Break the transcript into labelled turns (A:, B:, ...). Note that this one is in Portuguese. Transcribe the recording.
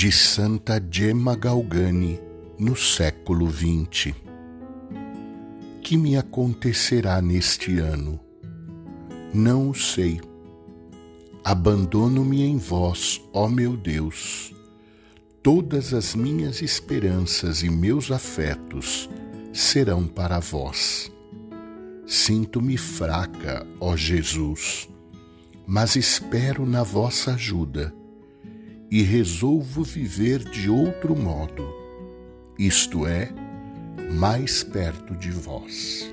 A: de Santa Gemma Galgani no século XX. Que me acontecerá neste ano? Não o sei. Abandono-me em vós, ó meu Deus. Todas as minhas esperanças e meus afetos serão para vós. Sinto-me fraca, ó Jesus, mas espero na vossa ajuda e resolvo viver de outro modo, isto é, mais perto de vós.